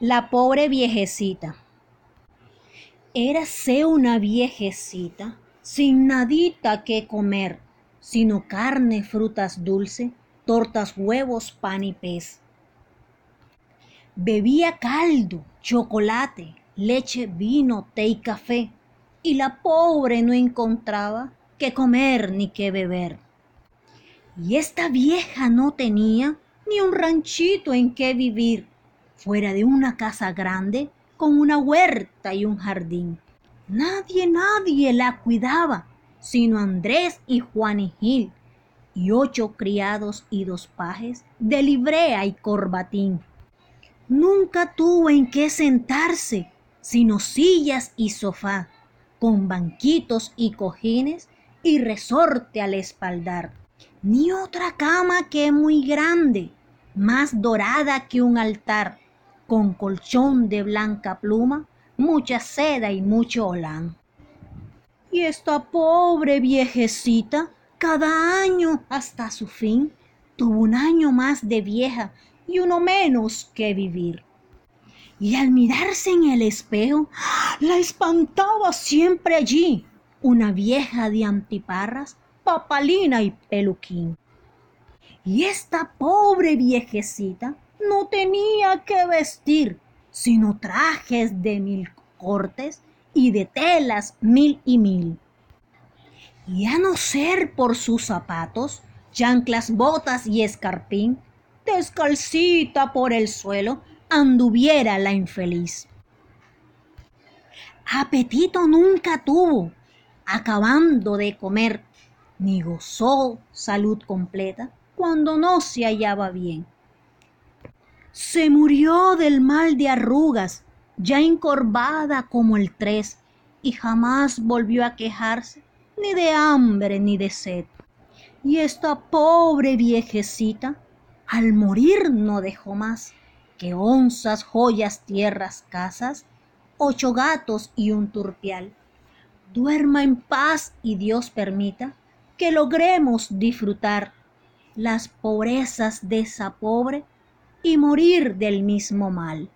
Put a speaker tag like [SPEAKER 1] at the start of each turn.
[SPEAKER 1] La pobre viejecita. Érase una viejecita sin nadita que comer, sino carne, frutas dulce, tortas, huevos, pan y pez. Bebía caldo, chocolate, leche, vino, té y café, y la pobre no encontraba qué comer ni qué beber. Y esta vieja no tenía ni un ranchito en que vivir, fuera de una casa grande con una huerta y un jardín. Nadie, nadie la cuidaba, sino Andrés y Juan y Gil, y ocho criados y dos pajes de librea y corbatín. Nunca tuvo en qué sentarse, sino sillas y sofá, con banquitos y cojines y resorte al espaldar. Ni otra cama que muy grande, más dorada que un altar, con colchón de blanca pluma mucha seda y mucho olán. Y esta pobre viejecita, cada año hasta su fin, tuvo un año más de vieja y uno menos que vivir. Y al mirarse en el espejo, la espantaba siempre allí una vieja de antiparras, papalina y peluquín. Y esta pobre viejecita no tenía que vestir sino trajes de mil cortes y de telas mil y mil. Y a no ser por sus zapatos, chanclas, botas y escarpín, descalcita por el suelo, anduviera la infeliz. Apetito nunca tuvo, acabando de comer, ni gozó salud completa cuando no se hallaba bien se murió del mal de arrugas, ya encorvada como el tres, y jamás volvió a quejarse ni de hambre ni de sed. Y esta pobre viejecita, al morir no dejó más que onzas, joyas, tierras, casas, ocho gatos y un turpial. Duerma en paz y Dios permita que logremos disfrutar las pobrezas de esa pobre y morir del mismo mal.